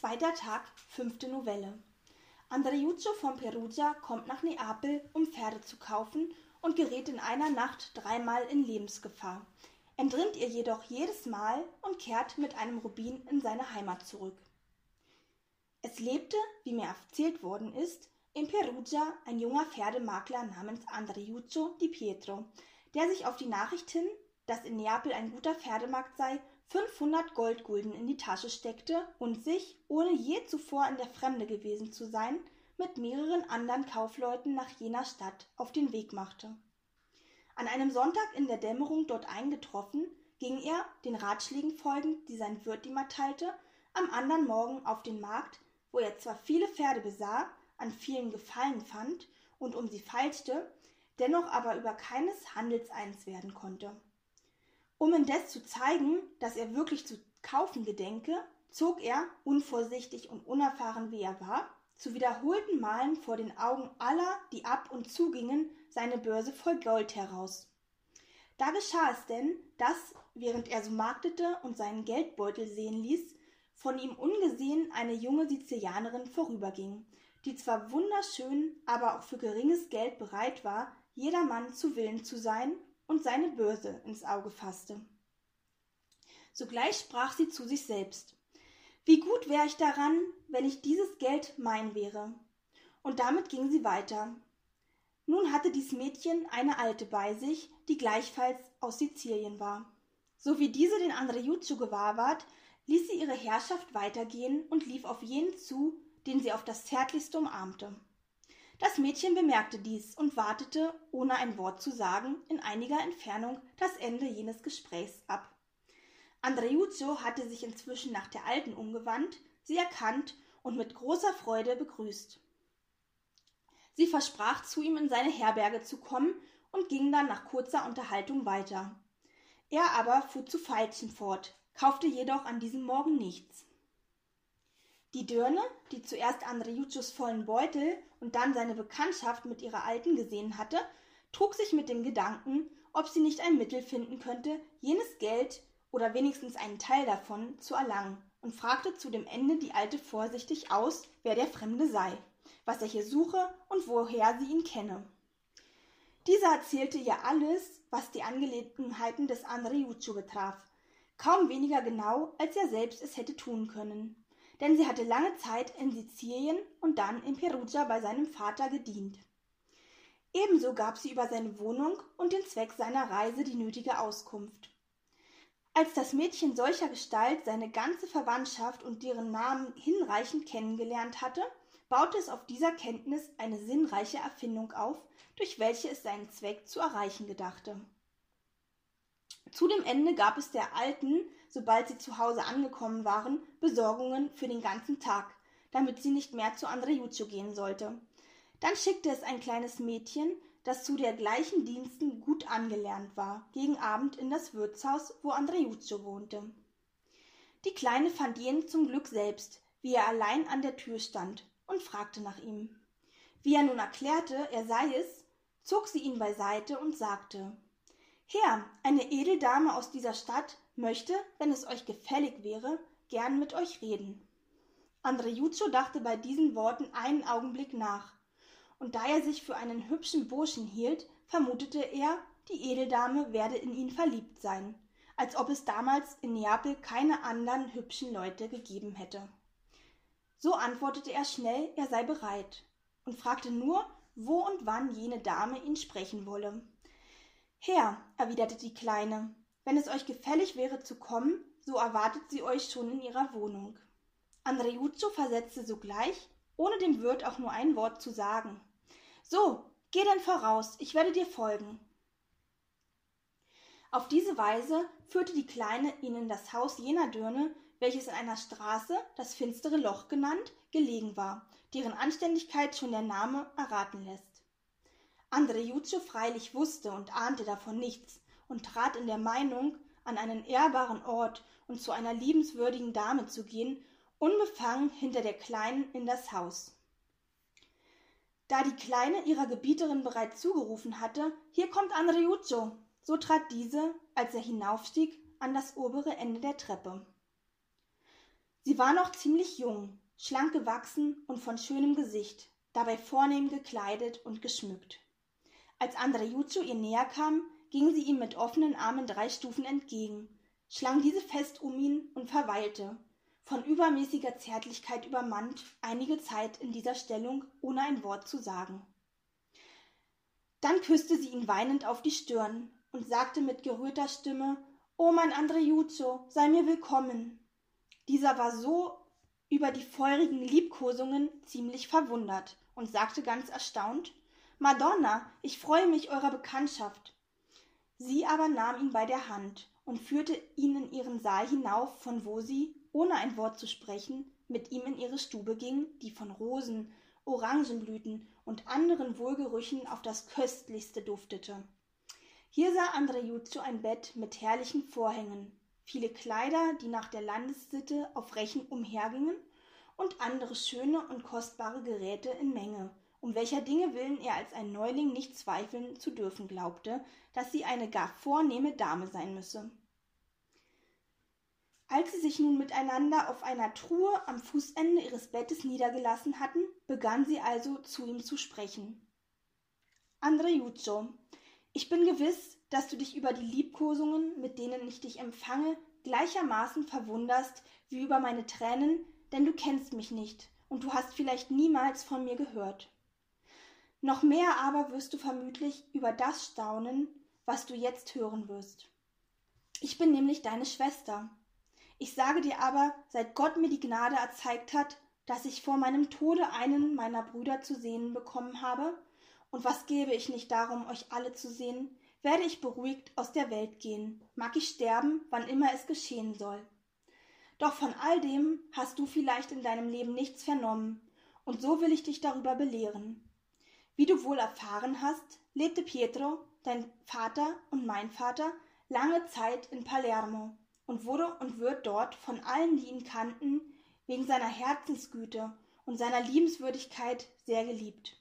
Zweiter Tag, fünfte Novelle. Andreuccio von Perugia kommt nach Neapel, um Pferde zu kaufen und gerät in einer Nacht dreimal in Lebensgefahr, entrinnt ihr jedoch jedes Mal und kehrt mit einem Rubin in seine Heimat zurück. Es lebte, wie mir erzählt worden ist, in Perugia ein junger Pferdemakler namens Andreuccio di Pietro, der sich auf die Nachricht hin, dass in Neapel ein guter Pferdemarkt sei, 500 Goldgulden in die Tasche steckte und sich, ohne je zuvor in der Fremde gewesen zu sein, mit mehreren anderen Kaufleuten nach jener Stadt auf den Weg machte. An einem Sonntag in der Dämmerung dort eingetroffen, ging er, den Ratschlägen folgend, die sein Wirt ihm erteilte, am andern Morgen auf den Markt, wo er zwar viele Pferde besah, an vielen Gefallen fand und um sie feilschte, dennoch aber über keines Handels eins werden konnte. Um indes zu zeigen, dass er wirklich zu kaufen gedenke, zog er, unvorsichtig und unerfahren wie er war, zu wiederholten Malen vor den Augen aller, die ab und zugingen, seine Börse voll Gold heraus. Da geschah es denn, dass, während er so marktete und seinen Geldbeutel sehen ließ, von ihm ungesehen eine junge Sizilianerin vorüberging, die zwar wunderschön, aber auch für geringes Geld bereit war, jedermann zu Willen zu sein und seine Börse ins Auge fasste. Sogleich sprach sie zu sich selbst. Wie gut wäre ich daran, wenn ich dieses Geld mein wäre. Und damit ging sie weiter. Nun hatte dies Mädchen eine Alte bei sich, die gleichfalls aus Sizilien war. So wie diese den Andreuccio gewahr ward, ließ sie ihre Herrschaft weitergehen und lief auf jenen zu, den sie auf das zärtlichste umarmte. Das Mädchen bemerkte dies und wartete, ohne ein Wort zu sagen, in einiger Entfernung das Ende jenes Gesprächs ab. Andreuccio hatte sich inzwischen nach der Alten umgewandt, sie erkannt und mit großer Freude begrüßt. Sie versprach, zu ihm in seine Herberge zu kommen und ging dann nach kurzer Unterhaltung weiter. Er aber fuhr zu Veilchen fort, kaufte jedoch an diesem Morgen nichts. Die Dirne, die zuerst Andreuccios vollen Beutel und dann seine Bekanntschaft mit ihrer Alten gesehen hatte, trug sich mit dem Gedanken, ob sie nicht ein Mittel finden könnte, jenes Geld oder wenigstens einen Teil davon zu erlangen, und fragte zu dem Ende die Alte vorsichtig aus, wer der Fremde sei, was er hier suche und woher sie ihn kenne. Diese erzählte ihr alles, was die Angelegenheiten des Andreuccio betraf, kaum weniger genau, als er selbst es hätte tun können denn sie hatte lange Zeit in Sizilien und dann in Perugia bei seinem Vater gedient. Ebenso gab sie über seine Wohnung und den Zweck seiner Reise die nötige Auskunft. Als das Mädchen solcher Gestalt seine ganze Verwandtschaft und deren Namen hinreichend kennengelernt hatte, baute es auf dieser Kenntnis eine sinnreiche Erfindung auf, durch welche es seinen Zweck zu erreichen gedachte. Zu dem Ende gab es der Alten sobald sie zu Hause angekommen waren, Besorgungen für den ganzen Tag, damit sie nicht mehr zu Andreuccio gehen sollte. Dann schickte es ein kleines Mädchen, das zu dergleichen Diensten gut angelernt war, gegen Abend in das Wirtshaus, wo Andreuccio wohnte. Die Kleine fand jenen zum Glück selbst, wie er allein an der Tür stand, und fragte nach ihm. Wie er nun erklärte, er sei es, zog sie ihn beiseite und sagte Herr, eine Edeldame aus dieser Stadt möchte, wenn es euch gefällig wäre, gern mit euch reden. Andreuccio dachte bei diesen Worten einen Augenblick nach, und da er sich für einen hübschen Burschen hielt, vermutete er, die Edeldame werde in ihn verliebt sein, als ob es damals in Neapel keine anderen hübschen Leute gegeben hätte. So antwortete er schnell, er sei bereit, und fragte nur, wo und wann jene Dame ihn sprechen wolle. Herr, erwiderte die Kleine, wenn es euch gefällig wäre zu kommen, so erwartet sie euch schon in ihrer Wohnung. Andreuccio versetzte sogleich, ohne dem Wirt auch nur ein Wort zu sagen. So, geh denn voraus, ich werde dir folgen. Auf diese Weise führte die Kleine ihn in das Haus jener Dirne, welches in einer Straße, das finstere Loch genannt, gelegen war, deren Anständigkeit schon der Name erraten lässt. Andreuccio freilich wusste und ahnte davon nichts, und trat in der Meinung, an einen ehrbaren Ort und zu einer liebenswürdigen Dame zu gehen, unbefangen hinter der Kleinen in das Haus. Da die Kleine ihrer Gebieterin bereits zugerufen hatte, hier kommt Andreuccio, so trat diese, als er hinaufstieg, an das obere Ende der Treppe. Sie war noch ziemlich jung, schlank gewachsen und von schönem Gesicht, dabei vornehm gekleidet und geschmückt. Als Andrejutsu ihr näher kam, ging sie ihm mit offenen Armen drei Stufen entgegen, schlang diese fest um ihn und verweilte, von übermäßiger Zärtlichkeit übermannt, einige Zeit in dieser Stellung, ohne ein Wort zu sagen. Dann küsste sie ihn weinend auf die Stirn und sagte mit gerührter Stimme O mein Andrejuzzo, sei mir willkommen. Dieser war so über die feurigen Liebkosungen ziemlich verwundert und sagte ganz erstaunt Madonna, ich freue mich eurer Bekanntschaft. Sie aber nahm ihn bei der Hand und führte ihn in ihren Saal hinauf, von wo sie, ohne ein Wort zu sprechen, mit ihm in ihre Stube ging, die von Rosen, Orangenblüten und anderen Wohlgerüchen auf das köstlichste duftete. Hier sah Andrejuzzo ein Bett mit herrlichen Vorhängen, viele Kleider, die nach der Landessitte auf Rechen umhergingen, und andere schöne und kostbare Geräte in Menge, um welcher Dinge willen er als ein Neuling nicht zweifeln zu dürfen glaubte, dass sie eine gar vornehme Dame sein müsse. Als sie sich nun miteinander auf einer Truhe am Fußende ihres Bettes niedergelassen hatten, begann sie also zu ihm zu sprechen. Andrejuzzo, ich bin gewiss, dass du dich über die Liebkosungen, mit denen ich dich empfange, gleichermaßen verwunderst wie über meine Tränen, denn du kennst mich nicht und du hast vielleicht niemals von mir gehört. Noch mehr aber wirst du vermutlich über das staunen, was du jetzt hören wirst. Ich bin nämlich deine Schwester. Ich sage dir aber, seit Gott mir die Gnade erzeigt hat, dass ich vor meinem Tode einen meiner Brüder zu sehen bekommen habe, und was gebe ich nicht darum, euch alle zu sehen, werde ich beruhigt aus der Welt gehen, mag ich sterben, wann immer es geschehen soll. Doch von all dem hast du vielleicht in deinem Leben nichts vernommen, und so will ich dich darüber belehren. Wie du wohl erfahren hast, lebte Pietro, dein Vater und mein Vater, lange Zeit in Palermo und wurde und wird dort von allen, die ihn kannten, wegen seiner Herzensgüte und seiner Liebenswürdigkeit sehr geliebt.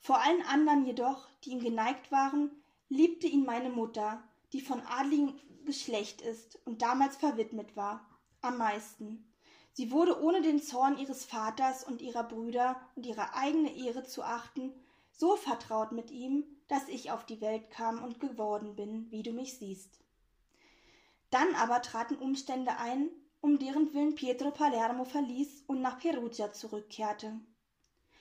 Vor allen anderen jedoch, die ihm geneigt waren, liebte ihn meine Mutter, die von adligem Geschlecht ist und damals verwidmet war, am meisten. Sie wurde ohne den Zorn ihres Vaters und ihrer Brüder und ihre eigene Ehre zu achten, so vertraut mit ihm, dass ich auf die Welt kam und geworden bin, wie du mich siehst. Dann aber traten Umstände ein, um deren Willen Pietro Palermo verließ und nach Perugia zurückkehrte.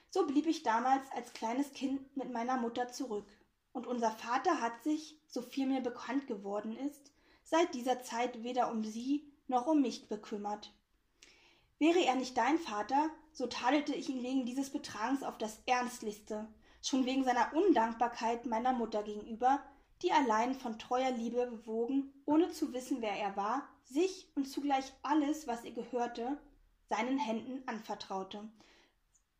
So blieb ich damals als kleines Kind mit meiner Mutter zurück, und unser Vater hat sich, so viel mir bekannt geworden ist, seit dieser Zeit weder um sie noch um mich bekümmert. Wäre er nicht dein Vater, so tadelte ich ihn wegen dieses Betragens auf das Ernstlichste, schon wegen seiner Undankbarkeit meiner Mutter gegenüber, die allein von treuer Liebe bewogen, ohne zu wissen, wer er war, sich und zugleich alles, was ihr gehörte, seinen Händen anvertraute.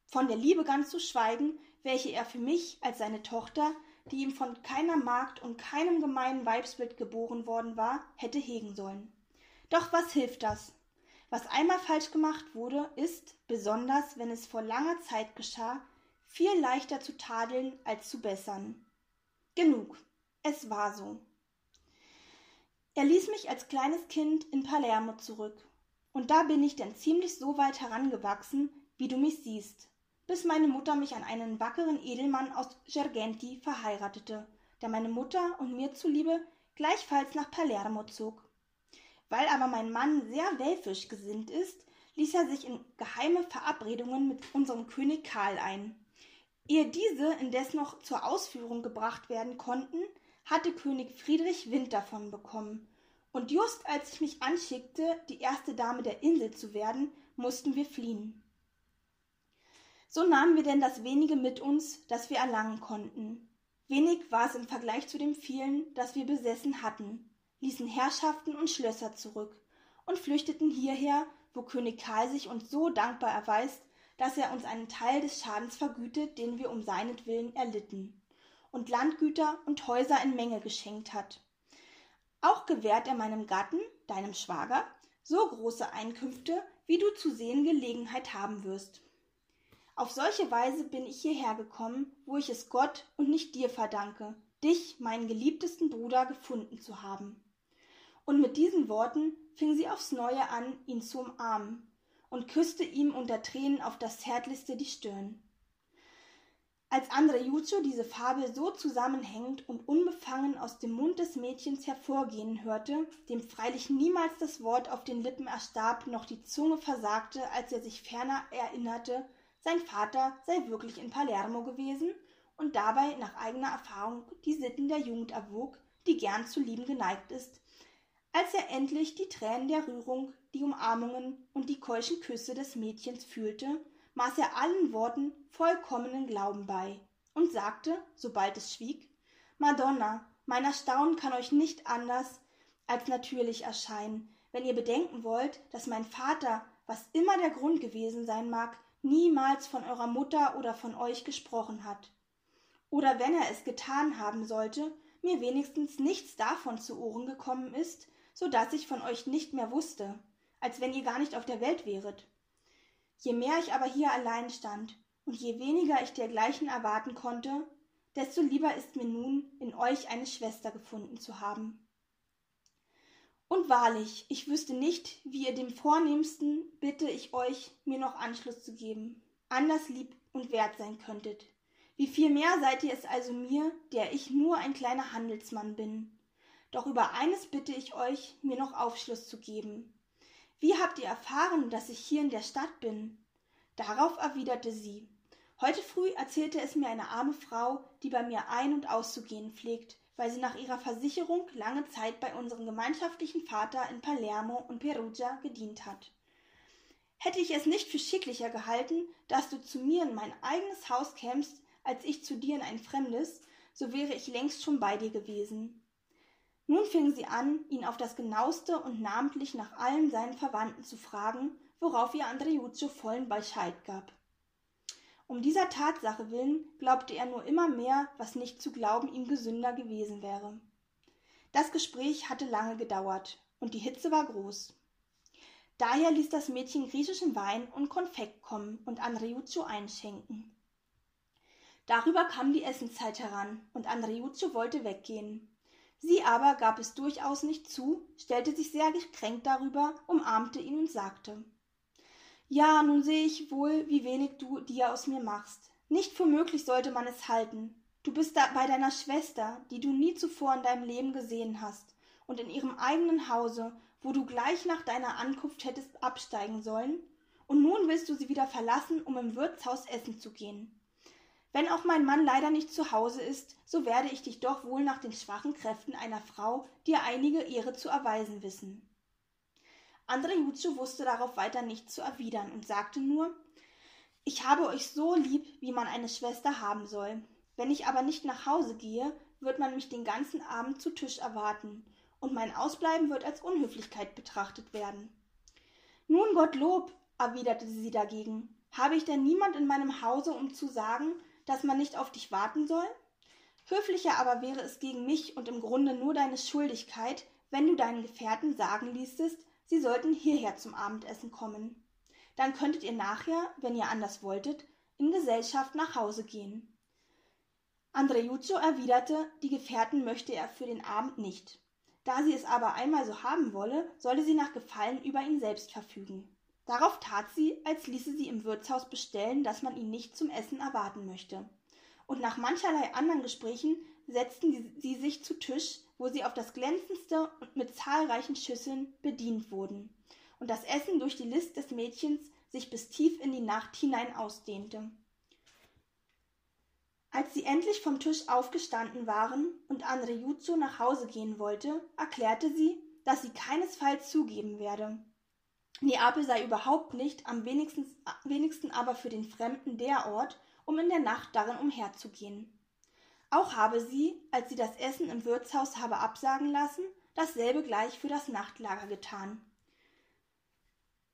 Von der Liebe ganz zu schweigen, welche er für mich als seine Tochter, die ihm von keiner Magd und keinem gemeinen Weibsbild geboren worden war, hätte hegen sollen. Doch was hilft das? Was einmal falsch gemacht wurde, ist, besonders wenn es vor langer Zeit geschah, viel leichter zu tadeln als zu bessern. Genug, es war so. Er ließ mich als kleines Kind in Palermo zurück, und da bin ich denn ziemlich so weit herangewachsen, wie du mich siehst, bis meine Mutter mich an einen wackeren Edelmann aus Gergenti verheiratete, der meine Mutter und mir zuliebe gleichfalls nach Palermo zog. Weil aber mein Mann sehr welfisch gesinnt ist, ließ er sich in geheime Verabredungen mit unserem König Karl ein. Ehe diese indes noch zur Ausführung gebracht werden konnten, hatte König Friedrich Wind davon bekommen. Und just als ich mich anschickte, die erste Dame der Insel zu werden, mussten wir fliehen. So nahmen wir denn das wenige mit uns, das wir erlangen konnten. Wenig war es im Vergleich zu dem vielen, das wir besessen hatten, ließen Herrschaften und Schlösser zurück und flüchteten hierher, wo König Karl sich uns so dankbar erweist, dass er uns einen Teil des Schadens vergütet, den wir um seinetwillen erlitten, und Landgüter und Häuser in Menge geschenkt hat. Auch gewährt er meinem Gatten, deinem Schwager, so große Einkünfte, wie du zu sehen Gelegenheit haben wirst. Auf solche Weise bin ich hierher gekommen, wo ich es Gott und nicht dir verdanke, dich, meinen geliebtesten Bruder, gefunden zu haben. Und mit diesen Worten fing sie aufs neue an, ihn zu umarmen, und küsste ihm unter Tränen auf das zärtlichste die Stirn. Als Andrejutscho diese Fabel so zusammenhängend und unbefangen aus dem Mund des Mädchens hervorgehen hörte, dem freilich niemals das Wort auf den Lippen erstarb, noch die Zunge versagte, als er sich ferner erinnerte, sein Vater sei wirklich in Palermo gewesen und dabei nach eigener Erfahrung die Sitten der Jugend erwog, die gern zu lieben geneigt ist, als er endlich die Tränen der Rührung, die Umarmungen und die keuschen Küsse des Mädchens fühlte, maß er allen Worten vollkommenen Glauben bei und sagte, sobald es schwieg, Madonna, mein Erstaunen kann euch nicht anders als natürlich erscheinen, wenn ihr bedenken wollt, dass mein Vater, was immer der Grund gewesen sein mag, niemals von eurer Mutter oder von euch gesprochen hat. Oder wenn er es getan haben sollte, mir wenigstens nichts davon zu Ohren gekommen ist, so dass ich von euch nicht mehr wusste, als wenn ihr gar nicht auf der Welt wäret. Je mehr ich aber hier allein stand und je weniger ich dergleichen erwarten konnte, desto lieber ist mir nun, in euch eine Schwester gefunden zu haben. Und wahrlich, ich wüsste nicht, wie ihr dem Vornehmsten, bitte ich euch, mir noch Anschluss zu geben, anders lieb und wert sein könntet. Wie viel mehr seid ihr es also mir, der ich nur ein kleiner Handelsmann bin. Doch über eines bitte ich euch, mir noch Aufschluss zu geben, wie habt ihr erfahren, dass ich hier in der Stadt bin? Darauf erwiderte sie Heute früh erzählte es mir eine arme Frau, die bei mir ein und auszugehen pflegt, weil sie nach ihrer Versicherung lange Zeit bei unserem gemeinschaftlichen Vater in Palermo und Perugia gedient hat. Hätte ich es nicht für schicklicher gehalten, dass du zu mir in mein eigenes Haus kämst, als ich zu dir in ein fremdes, so wäre ich längst schon bei dir gewesen. Nun fing sie an, ihn auf das genaueste und namentlich nach allen seinen Verwandten zu fragen, worauf ihr Andreuccio vollen Bescheid gab. Um dieser Tatsache willen glaubte er nur immer mehr, was nicht zu glauben ihm gesünder gewesen wäre. Das Gespräch hatte lange gedauert, und die Hitze war groß. Daher ließ das Mädchen griechischen Wein und Konfekt kommen und Andreuccio einschenken. Darüber kam die Essenszeit heran, und Andreuccio wollte weggehen. Sie aber gab es durchaus nicht zu, stellte sich sehr gekränkt darüber, umarmte ihn und sagte Ja, nun sehe ich wohl, wie wenig du dir aus mir machst. Nicht für möglich sollte man es halten. Du bist da bei deiner Schwester, die du nie zuvor in deinem Leben gesehen hast, und in ihrem eigenen Hause, wo du gleich nach deiner Ankunft hättest absteigen sollen, und nun willst du sie wieder verlassen, um im Wirtshaus essen zu gehen. Wenn auch mein Mann leider nicht zu Hause ist, so werde ich dich doch wohl nach den schwachen Kräften einer Frau dir einige Ehre zu erweisen wissen. Andreuccio wusste darauf weiter nichts zu erwidern und sagte nur Ich habe euch so lieb, wie man eine Schwester haben soll. Wenn ich aber nicht nach Hause gehe, wird man mich den ganzen Abend zu Tisch erwarten, und mein Ausbleiben wird als Unhöflichkeit betrachtet werden. Nun Gottlob, erwiderte sie dagegen, habe ich denn niemand in meinem Hause, um zu sagen, dass man nicht auf dich warten soll? Höflicher aber wäre es gegen mich und im Grunde nur deine Schuldigkeit, wenn du deinen Gefährten sagen ließest, sie sollten hierher zum Abendessen kommen. Dann könntet ihr nachher, wenn ihr anders wolltet, in Gesellschaft nach Hause gehen. Andreuccio erwiderte, die Gefährten möchte er für den Abend nicht. Da sie es aber einmal so haben wolle, solle sie nach Gefallen über ihn selbst verfügen. Darauf tat sie, als ließe sie im Wirtshaus bestellen, dass man ihn nicht zum Essen erwarten möchte. Und nach mancherlei anderen Gesprächen setzten sie sich zu Tisch, wo sie auf das glänzendste und mit zahlreichen Schüsseln bedient wurden, und das Essen durch die List des Mädchens sich bis tief in die Nacht hinein ausdehnte. Als sie endlich vom Tisch aufgestanden waren und Andrejuzzo nach Hause gehen wollte, erklärte sie, dass sie keinesfalls zugeben werde, Neapel sei überhaupt nicht, am wenigsten, wenigsten aber für den Fremden der Ort, um in der Nacht darin umherzugehen. Auch habe sie, als sie das Essen im Wirtshaus habe absagen lassen, dasselbe gleich für das Nachtlager getan.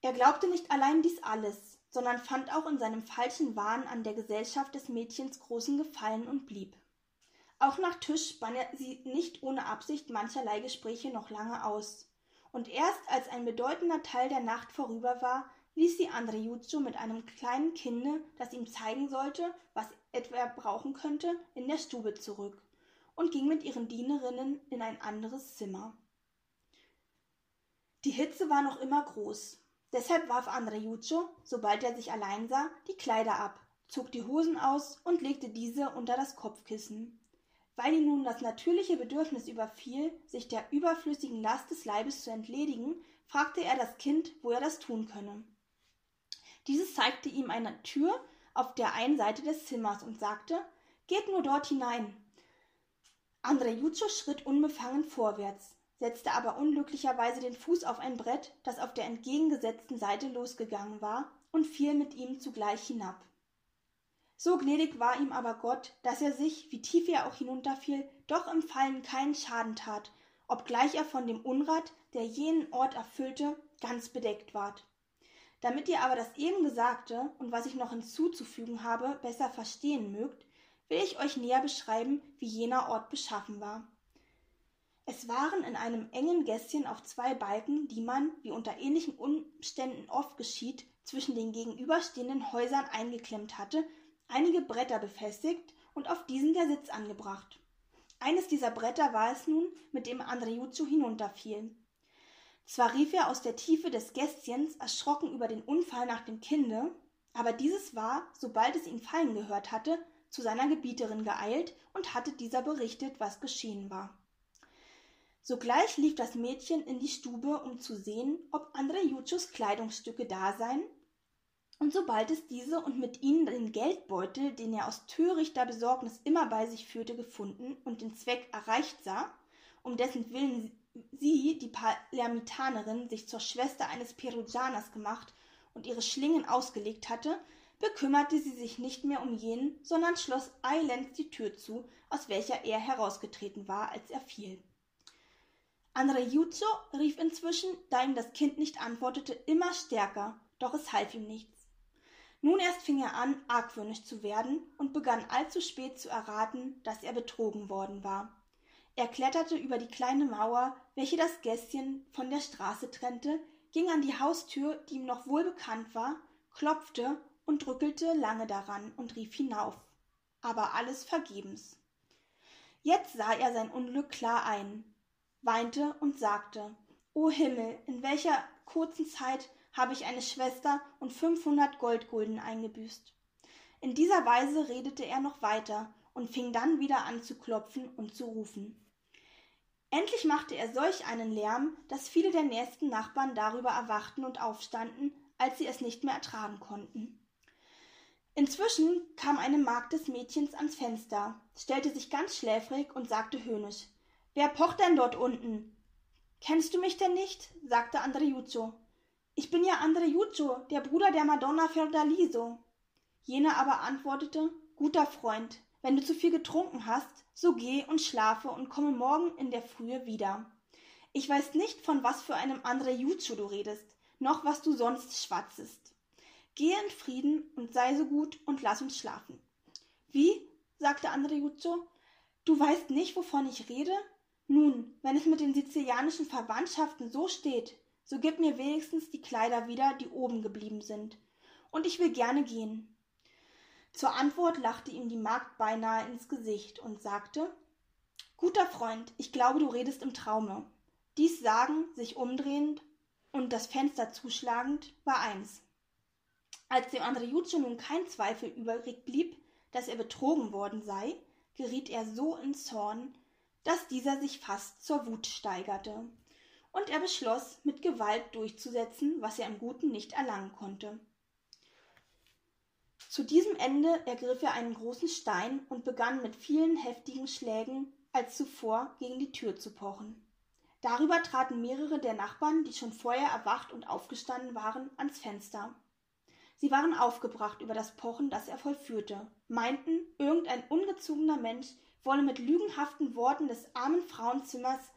Er glaubte nicht allein dies alles, sondern fand auch in seinem falschen Wahn an der Gesellschaft des Mädchens großen Gefallen und blieb. Auch nach Tisch spann er sie nicht ohne Absicht mancherlei Gespräche noch lange aus und erst als ein bedeutender Teil der Nacht vorüber war, ließ sie Andrejuzzo mit einem kleinen Kinde, das ihm zeigen sollte, was etwa er brauchen könnte, in der Stube zurück und ging mit ihren Dienerinnen in ein anderes Zimmer. Die Hitze war noch immer groß. Deshalb warf Andrejuccio, sobald er sich allein sah, die Kleider ab, zog die Hosen aus und legte diese unter das Kopfkissen. Weil ihn nun das natürliche Bedürfnis überfiel, sich der überflüssigen Last des Leibes zu entledigen, fragte er das Kind, wo er das tun könne. Dieses zeigte ihm eine Tür auf der einen Seite des Zimmers und sagte, Geht nur dort hinein. Andrejuccio schritt unbefangen vorwärts, setzte aber unglücklicherweise den Fuß auf ein Brett, das auf der entgegengesetzten Seite losgegangen war, und fiel mit ihm zugleich hinab. So gnädig war ihm aber Gott, dass er sich, wie tief er auch hinunterfiel, doch im Fallen keinen Schaden tat, obgleich er von dem Unrat, der jenen Ort erfüllte, ganz bedeckt ward. Damit ihr aber das eben Gesagte und was ich noch hinzuzufügen habe, besser verstehen mögt, will ich euch näher beschreiben, wie jener Ort beschaffen war. Es waren in einem engen Gässchen auf zwei Balken, die man, wie unter ähnlichen Umständen oft geschieht, zwischen den gegenüberstehenden Häusern eingeklemmt hatte, einige Bretter befestigt und auf diesen der Sitz angebracht. Eines dieser Bretter war es nun, mit dem Andrejuzzo hinunterfiel. Zwar rief er aus der Tiefe des Gästchens erschrocken über den Unfall nach dem Kinde, aber dieses war, sobald es ihn fallen gehört hatte, zu seiner Gebieterin geeilt und hatte dieser berichtet, was geschehen war. Sogleich lief das Mädchen in die Stube, um zu sehen, ob Andrejuccios Kleidungsstücke da seien, und sobald es diese und mit ihnen den Geldbeutel, den er aus törichter Besorgnis immer bei sich führte, gefunden und den Zweck erreicht sah, um dessen Willen sie, die Palermitanerin, sich zur Schwester eines Perugianers gemacht und ihre Schlingen ausgelegt hatte, bekümmerte sie sich nicht mehr um jenen, sondern schloss eilends die Tür zu, aus welcher er herausgetreten war, als er fiel. Andrejuzzo rief inzwischen, da ihm das Kind nicht antwortete, immer stärker, doch es half ihm nichts. Nun erst fing er an, argwöhnisch zu werden und begann allzu spät zu erraten, dass er betrogen worden war. Er kletterte über die kleine Mauer, welche das Gässchen von der Straße trennte, ging an die Haustür, die ihm noch wohl bekannt war, klopfte und drückelte lange daran und rief hinauf. Aber alles vergebens. Jetzt sah er sein Unglück klar ein, weinte und sagte, O Himmel, in welcher kurzen Zeit habe ich eine Schwester und fünfhundert Goldgulden eingebüßt. In dieser Weise redete er noch weiter und fing dann wieder an zu klopfen und zu rufen. Endlich machte er solch einen Lärm, dass viele der nächsten Nachbarn darüber erwachten und aufstanden, als sie es nicht mehr ertragen konnten. Inzwischen kam eine Magd des Mädchens ans Fenster, stellte sich ganz schläfrig und sagte höhnisch Wer pocht denn dort unten? Kennst du mich denn nicht? sagte Andreuccio. Ich bin ja Andreuccio, der Bruder der Madonna Fiordaliso. Jener aber antwortete Guter Freund, wenn du zu viel getrunken hast, so geh und schlafe und komme morgen in der Frühe wieder. Ich weiß nicht, von was für einem Andreuccio du redest, noch was du sonst schwatzest. Gehe in Frieden und sei so gut und lass uns schlafen. Wie? sagte Andreuccio. Du weißt nicht, wovon ich rede? Nun, wenn es mit den sizilianischen Verwandtschaften so steht, so gib mir wenigstens die Kleider wieder, die oben geblieben sind. Und ich will gerne gehen. Zur Antwort lachte ihm die Magd beinahe ins Gesicht und sagte Guter Freund, ich glaube, du redest im Traume. Dies sagen, sich umdrehend und das Fenster zuschlagend, war eins. Als dem Andreuccio nun kein Zweifel übrig blieb, dass er betrogen worden sei, geriet er so in Zorn, dass dieser sich fast zur Wut steigerte, und er beschloss, mit Gewalt durchzusetzen, was er im Guten nicht erlangen konnte. Zu diesem Ende ergriff er einen großen Stein und begann mit vielen heftigen Schlägen als zuvor gegen die Tür zu pochen. Darüber traten mehrere der Nachbarn, die schon vorher erwacht und aufgestanden waren, ans Fenster. Sie waren aufgebracht über das Pochen, das er vollführte, meinten, irgendein ungezogener Mensch wolle mit lügenhaften Worten des armen Frauenzimmers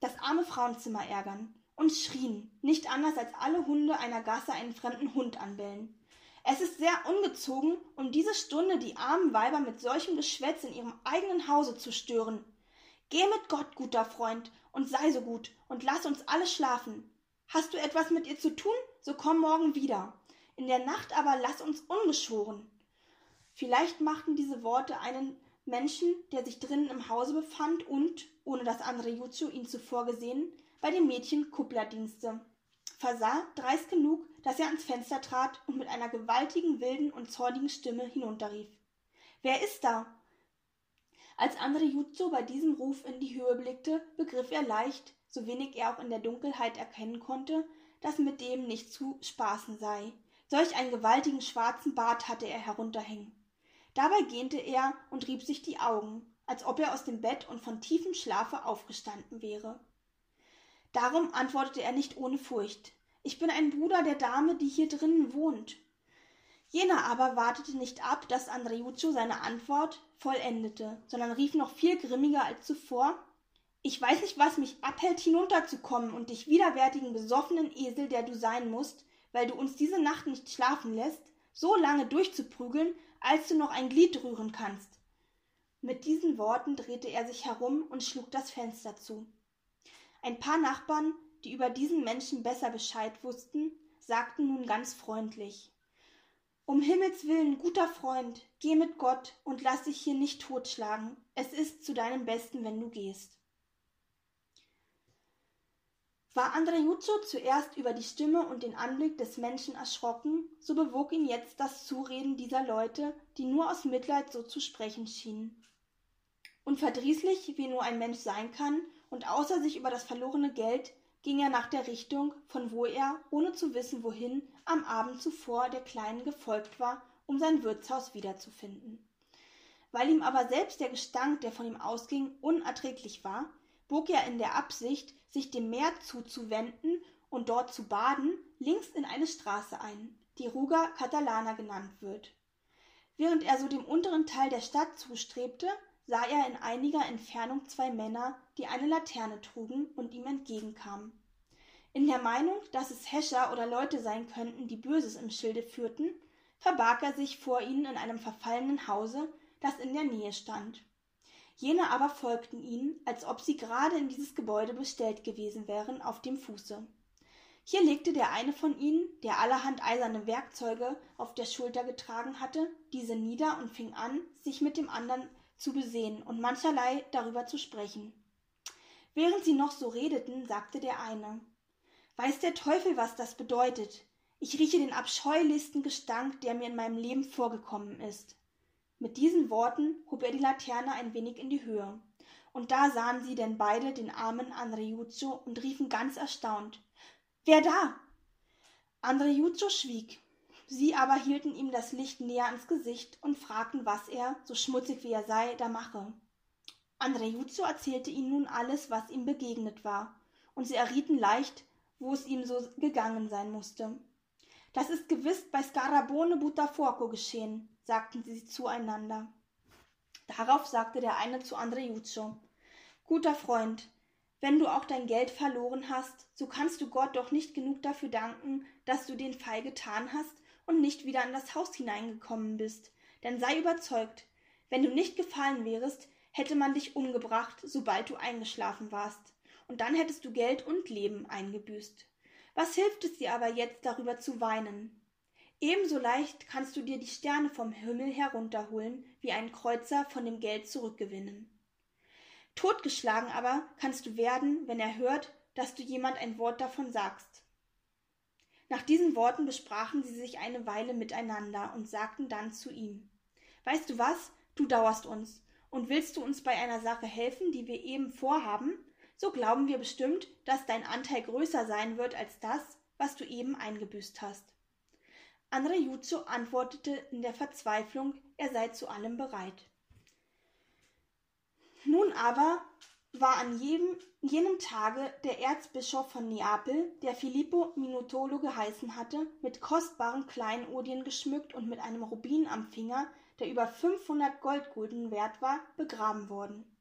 das arme Frauenzimmer ärgern und schrien, nicht anders als alle Hunde einer Gasse einen fremden Hund anbellen. Es ist sehr ungezogen, um diese Stunde die armen Weiber mit solchem Geschwätz in ihrem eigenen Hause zu stören. Geh mit Gott, guter Freund, und sei so gut, und lass uns alle schlafen. Hast du etwas mit ihr zu tun, so komm morgen wieder in der Nacht aber lass uns ungeschoren. Vielleicht machten diese Worte einen Menschen, der sich drinnen im Hause befand und, ohne dass Andrejuzio ihn zuvor gesehen, bei dem Mädchen Kupplerdienste. versah, dreist genug, dass er ans Fenster trat und mit einer gewaltigen, wilden und zornigen Stimme hinunterrief. Wer ist da? Als Andre Jutsu bei diesem Ruf in die Höhe blickte, begriff er leicht, so wenig er auch in der Dunkelheit erkennen konnte, dass mit dem nicht zu spaßen sei. Solch einen gewaltigen schwarzen Bart hatte er herunterhängen. Dabei gähnte er und rieb sich die Augen, als ob er aus dem Bett und von tiefem Schlafe aufgestanden wäre. Darum antwortete er nicht ohne Furcht. Ich bin ein Bruder der Dame, die hier drinnen wohnt. Jener aber wartete nicht ab, dass Andreuccio seine Antwort vollendete, sondern rief noch viel grimmiger als zuvor Ich weiß nicht, was mich abhält, hinunterzukommen und dich widerwärtigen besoffenen Esel, der du sein musst, weil du uns diese Nacht nicht schlafen lässt, so lange durchzuprügeln, als du noch ein Glied rühren kannst. Mit diesen Worten drehte er sich herum und schlug das Fenster zu. Ein paar Nachbarn, die über diesen Menschen besser Bescheid wussten, sagten nun ganz freundlich Um Himmels willen, guter Freund, geh mit Gott und lass dich hier nicht totschlagen. Es ist zu deinem Besten, wenn du gehst. War Andrejuzzo zuerst über die Stimme und den Anblick des Menschen erschrocken, so bewog ihn jetzt das Zureden dieser Leute, die nur aus Mitleid so zu sprechen schienen. Unverdrießlich, wie nur ein Mensch sein kann, und außer sich über das verlorene Geld ging er nach der Richtung, von wo er, ohne zu wissen wohin, am Abend zuvor der Kleinen gefolgt war, um sein Wirtshaus wiederzufinden. Weil ihm aber selbst der Gestank, der von ihm ausging, unerträglich war, bog er in der Absicht, sich dem Meer zuzuwenden und dort zu baden, links in eine Straße ein, die Ruga Catalana genannt wird. Während er so dem unteren Teil der Stadt zustrebte, sah er in einiger Entfernung zwei Männer, die eine Laterne trugen und ihm entgegenkamen. In der Meinung, dass es Häscher oder Leute sein könnten, die Böses im Schilde führten, verbarg er sich vor ihnen in einem verfallenen Hause, das in der Nähe stand. Jene aber folgten ihnen, als ob sie gerade in dieses Gebäude bestellt gewesen wären, auf dem Fuße. Hier legte der eine von ihnen, der allerhand eiserne Werkzeuge auf der Schulter getragen hatte, diese nieder und fing an, sich mit dem anderen zu besehen und mancherlei darüber zu sprechen. Während sie noch so redeten, sagte der eine Weiß der Teufel, was das bedeutet? Ich rieche den abscheulichsten Gestank, der mir in meinem Leben vorgekommen ist. Mit diesen Worten hob er die Laterne ein wenig in die Höhe. Und da sahen sie denn beide den armen Andreuccio und riefen ganz erstaunt Wer da? Andreuccio schwieg. Sie aber hielten ihm das Licht näher ans Gesicht und fragten, was er, so schmutzig wie er sei, da mache. Andrejuzzo erzählte ihnen nun alles, was ihm begegnet war, und sie errieten leicht, wo es ihm so gegangen sein musste. Das ist gewiss bei Scarabone Butafuoco geschehen, sagten sie zueinander. Darauf sagte der eine zu Andrejuzzo Guter Freund, wenn du auch dein Geld verloren hast, so kannst du Gott doch nicht genug dafür danken, dass du den Fall getan hast und nicht wieder in das Haus hineingekommen bist. Denn sei überzeugt, wenn du nicht gefallen wärest, hätte man dich umgebracht, sobald du eingeschlafen warst. Und dann hättest du Geld und Leben eingebüßt. Was hilft es dir aber jetzt darüber zu weinen? Ebenso leicht kannst du dir die Sterne vom Himmel herunterholen, wie ein Kreuzer von dem Geld zurückgewinnen. Totgeschlagen aber kannst du werden, wenn er hört, dass du jemand ein Wort davon sagst. Nach diesen Worten besprachen sie sich eine Weile miteinander und sagten dann zu ihm Weißt du was, du dauerst uns, und willst du uns bei einer Sache helfen, die wir eben vorhaben, so glauben wir bestimmt, dass dein Anteil größer sein wird als das, was du eben eingebüßt hast. Andrejuzzo antwortete in der Verzweiflung, er sei zu allem bereit. Nun aber war an jedem, jenem Tage der Erzbischof von Neapel, der Filippo Minutolo geheißen hatte, mit kostbaren Kleinodien geschmückt und mit einem Rubin am Finger, der über 500 Goldgulden wert war, begraben worden.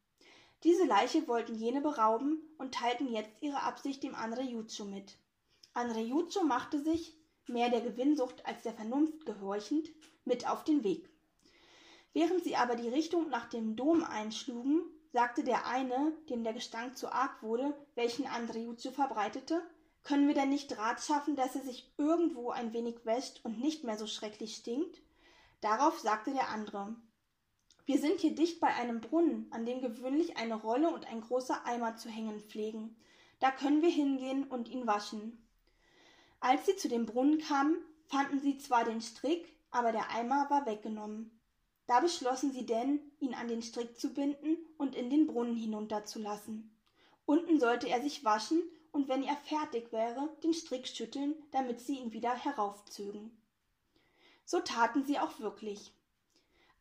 Diese Leiche wollten jene berauben und teilten jetzt ihre Absicht dem Andrejuzzo mit. Andrejuzzo machte sich, mehr der Gewinnsucht als der Vernunft gehorchend, mit auf den Weg. Während sie aber die Richtung nach dem Dom einschlugen, sagte der eine, dem der Gestank zu arg wurde, welchen Andreuccio verbreitete, können wir denn nicht Rat schaffen, dass er sich irgendwo ein wenig wäscht und nicht mehr so schrecklich stinkt? Darauf sagte der andere Wir sind hier dicht bei einem Brunnen, an dem gewöhnlich eine Rolle und ein großer Eimer zu hängen pflegen. Da können wir hingehen und ihn waschen. Als sie zu dem Brunnen kamen, fanden sie zwar den Strick, aber der Eimer war weggenommen. Da beschlossen sie denn, ihn an den Strick zu binden und in den Brunnen hinunterzulassen. Unten sollte er sich waschen und wenn er fertig wäre, den Strick schütteln, damit sie ihn wieder heraufzögen. So taten sie auch wirklich.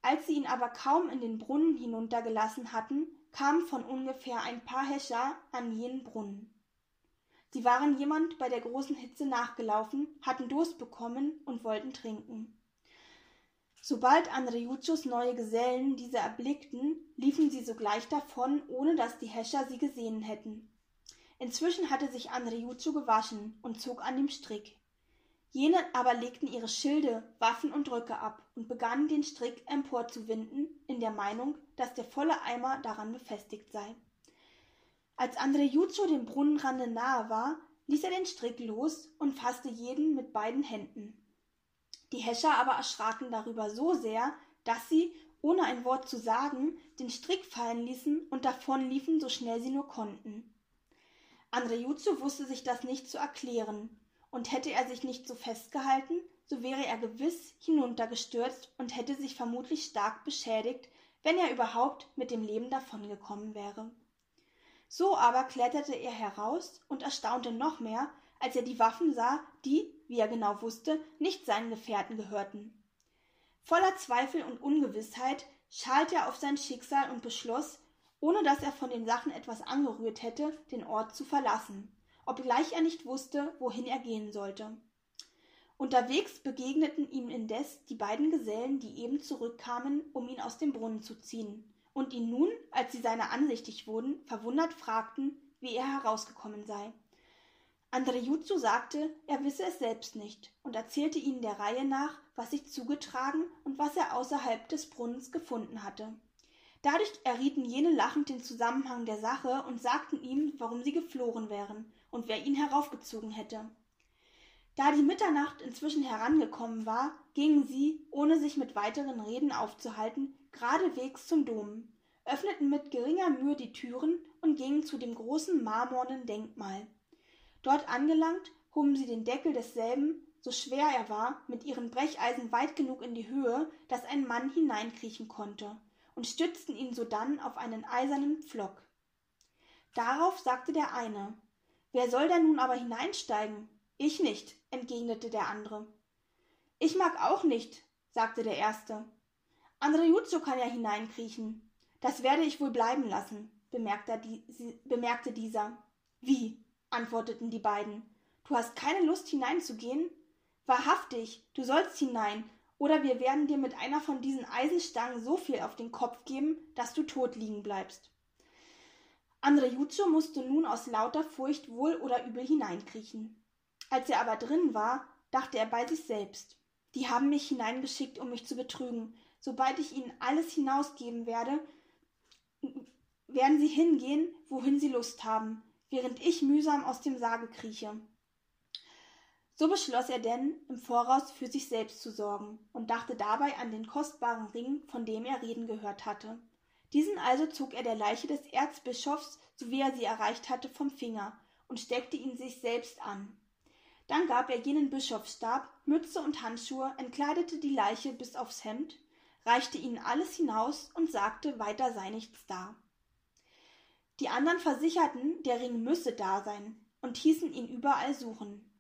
Als sie ihn aber kaum in den Brunnen hinuntergelassen hatten, kamen von ungefähr ein paar Häscher an jenen Brunnen. Sie waren jemand bei der großen Hitze nachgelaufen, hatten Durst bekommen und wollten trinken. Sobald Andrejutschos neue Gesellen diese erblickten, liefen sie sogleich davon, ohne dass die Häscher sie gesehen hätten. Inzwischen hatte sich Andrejutscho gewaschen und zog an dem Strick. Jene aber legten ihre Schilde, Waffen und Röcke ab und begannen den Strick emporzuwinden, in der Meinung, dass der volle Eimer daran befestigt sei. Als Andrejutscho dem Brunnenrande nahe war, ließ er den Strick los und fasste jeden mit beiden Händen. Die Häscher aber erschraken darüber so sehr, dass sie, ohne ein Wort zu sagen, den Strick fallen ließen und davonliefen, so schnell sie nur konnten. Andrejutsu wusste sich das nicht zu erklären, und hätte er sich nicht so festgehalten, so wäre er gewiss hinuntergestürzt und hätte sich vermutlich stark beschädigt, wenn er überhaupt mit dem Leben davongekommen wäre. So aber kletterte er heraus und erstaunte noch mehr, als er die Waffen sah, die, wie er genau wusste, nicht seinen Gefährten gehörten. Voller Zweifel und Ungewissheit schalte er auf sein Schicksal und beschloss, ohne dass er von den Sachen etwas angerührt hätte, den Ort zu verlassen, obgleich er nicht wusste, wohin er gehen sollte. Unterwegs begegneten ihm indes die beiden Gesellen, die eben zurückkamen, um ihn aus dem Brunnen zu ziehen, und ihn nun, als sie seiner ansichtig wurden, verwundert fragten, wie er herausgekommen sei. Andrejutsu sagte, er wisse es selbst nicht und erzählte ihnen der Reihe nach, was sich zugetragen und was er außerhalb des Brunnens gefunden hatte. Dadurch errieten jene lachend den Zusammenhang der Sache und sagten ihm, warum sie geflohen wären und wer ihn heraufgezogen hätte. Da die Mitternacht inzwischen herangekommen war, gingen sie, ohne sich mit weiteren Reden aufzuhalten, geradewegs zum Dom, öffneten mit geringer Mühe die Türen und gingen zu dem großen marmornen Denkmal. Dort angelangt, hoben sie den Deckel desselben, so schwer er war, mit ihren Brecheisen weit genug in die Höhe, dass ein Mann hineinkriechen konnte, und stützten ihn sodann auf einen eisernen Pflock. Darauf sagte der eine Wer soll da nun aber hineinsteigen? Ich nicht, entgegnete der andere. Ich mag auch nicht, sagte der erste. Andrejutsu kann ja hineinkriechen. Das werde ich wohl bleiben lassen, bemerkte, dieser. Wie? antworteten die beiden. Du hast keine Lust hineinzugehen? Wahrhaftig, du sollst hinein, oder wir werden dir mit einer von diesen Eisenstangen so viel auf den Kopf geben, dass du tot liegen bleibst. Andrejutsu musste nun aus lauter Furcht wohl oder übel hineinkriechen. Als er aber drin war, dachte er bei sich selbst. Die haben mich hineingeschickt, um mich zu betrügen. Sobald ich ihnen alles hinausgeben werde, werden sie hingehen, wohin sie Lust haben während ich mühsam aus dem Sarge krieche. So beschloss er denn, im Voraus für sich selbst zu sorgen und dachte dabei an den kostbaren Ring, von dem er reden gehört hatte. Diesen also zog er der Leiche des Erzbischofs, so wie er sie erreicht hatte, vom Finger und steckte ihn sich selbst an. Dann gab er jenen Bischofsstab, Mütze und Handschuhe, entkleidete die Leiche bis aufs Hemd, reichte ihnen alles hinaus und sagte, weiter sei nichts da. Die anderen versicherten, der Ring müsse da sein und hießen ihn überall suchen.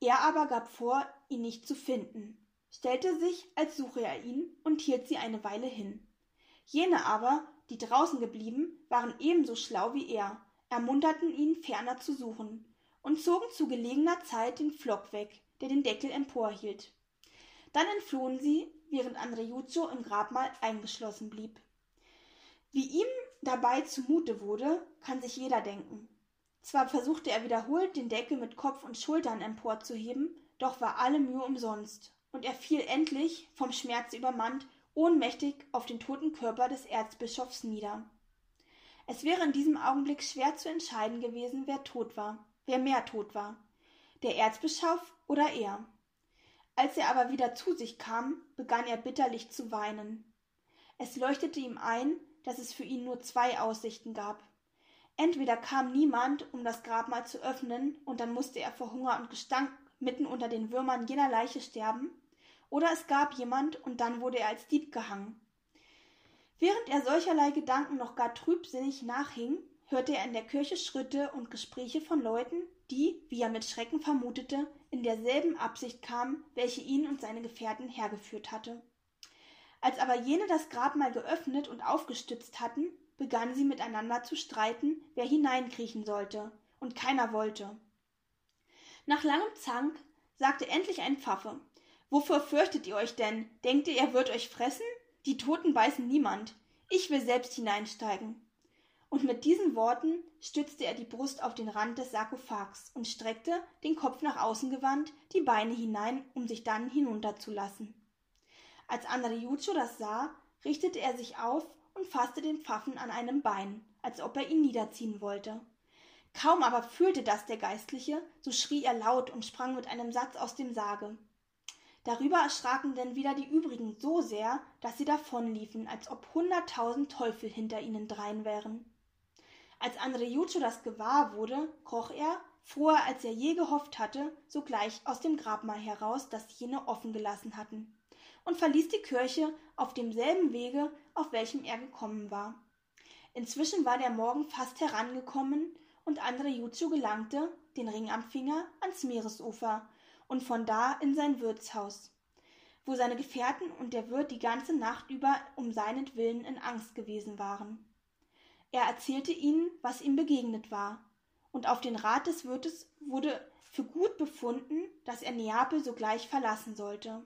Er aber gab vor, ihn nicht zu finden, stellte sich, als suche er ihn, und hielt sie eine Weile hin. Jene aber, die draußen geblieben, waren ebenso schlau wie er, ermunterten ihn, ferner zu suchen, und zogen zu gelegener Zeit den Pflock weg, der den Deckel emporhielt. Dann entflohen sie, während Andrejutso im Grabmal eingeschlossen blieb. Wie ihm dabei zumute wurde, kann sich jeder denken. Zwar versuchte er wiederholt, den Deckel mit Kopf und Schultern emporzuheben, doch war alle Mühe umsonst, und er fiel endlich, vom Schmerz übermannt, ohnmächtig auf den toten Körper des Erzbischofs nieder. Es wäre in diesem Augenblick schwer zu entscheiden gewesen, wer tot war, wer mehr tot war, der Erzbischof oder er. Als er aber wieder zu sich kam, begann er bitterlich zu weinen. Es leuchtete ihm ein, dass es für ihn nur zwei Aussichten gab. Entweder kam niemand, um das Grabmal zu öffnen, und dann musste er vor Hunger und Gestank mitten unter den Würmern jener Leiche sterben, oder es gab jemand und dann wurde er als Dieb gehangen. Während er solcherlei Gedanken noch gar trübsinnig nachhing, hörte er in der Kirche Schritte und Gespräche von Leuten, die, wie er mit Schrecken vermutete, in derselben Absicht kamen, welche ihn und seine Gefährten hergeführt hatte. Als aber jene das Grabmal geöffnet und aufgestützt hatten, begannen sie miteinander zu streiten, wer hineinkriechen sollte, und keiner wollte. Nach langem Zank sagte endlich ein Pfaffe Wovor fürchtet ihr euch denn? Denkt ihr, er wird euch fressen? Die Toten beißen niemand. Ich will selbst hineinsteigen. Und mit diesen Worten stützte er die Brust auf den Rand des Sarkophags und streckte, den Kopf nach außen gewandt, die Beine hinein, um sich dann hinunterzulassen. Als Andriuccio das sah, richtete er sich auf und fasste den Pfaffen an einem Bein, als ob er ihn niederziehen wollte. Kaum aber fühlte das der Geistliche, so schrie er laut und sprang mit einem Satz aus dem Sarge. Darüber erschraken denn wieder die übrigen so sehr, dass sie davonliefen, als ob hunderttausend Teufel hinter ihnen drein wären. Als Andreuccio das gewahr wurde, kroch er, froher als er je gehofft hatte, sogleich aus dem Grabmal heraus, das jene offen gelassen hatten, und verließ die Kirche auf demselben Wege, auf welchem er gekommen war. Inzwischen war der Morgen fast herangekommen, und Andreuccio gelangte, den Ring am Finger, ans Meeresufer, und von da in sein Wirtshaus, wo seine Gefährten und der Wirt die ganze Nacht über um seinetwillen in Angst gewesen waren. Er erzählte ihnen, was ihm begegnet war, und auf den Rat des Wirtes wurde für gut befunden, dass er Neapel sogleich verlassen sollte.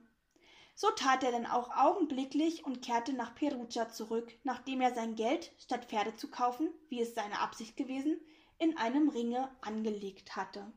So tat er denn auch augenblicklich und kehrte nach Perugia zurück, nachdem er sein Geld, statt Pferde zu kaufen, wie es seine Absicht gewesen, in einem Ringe angelegt hatte.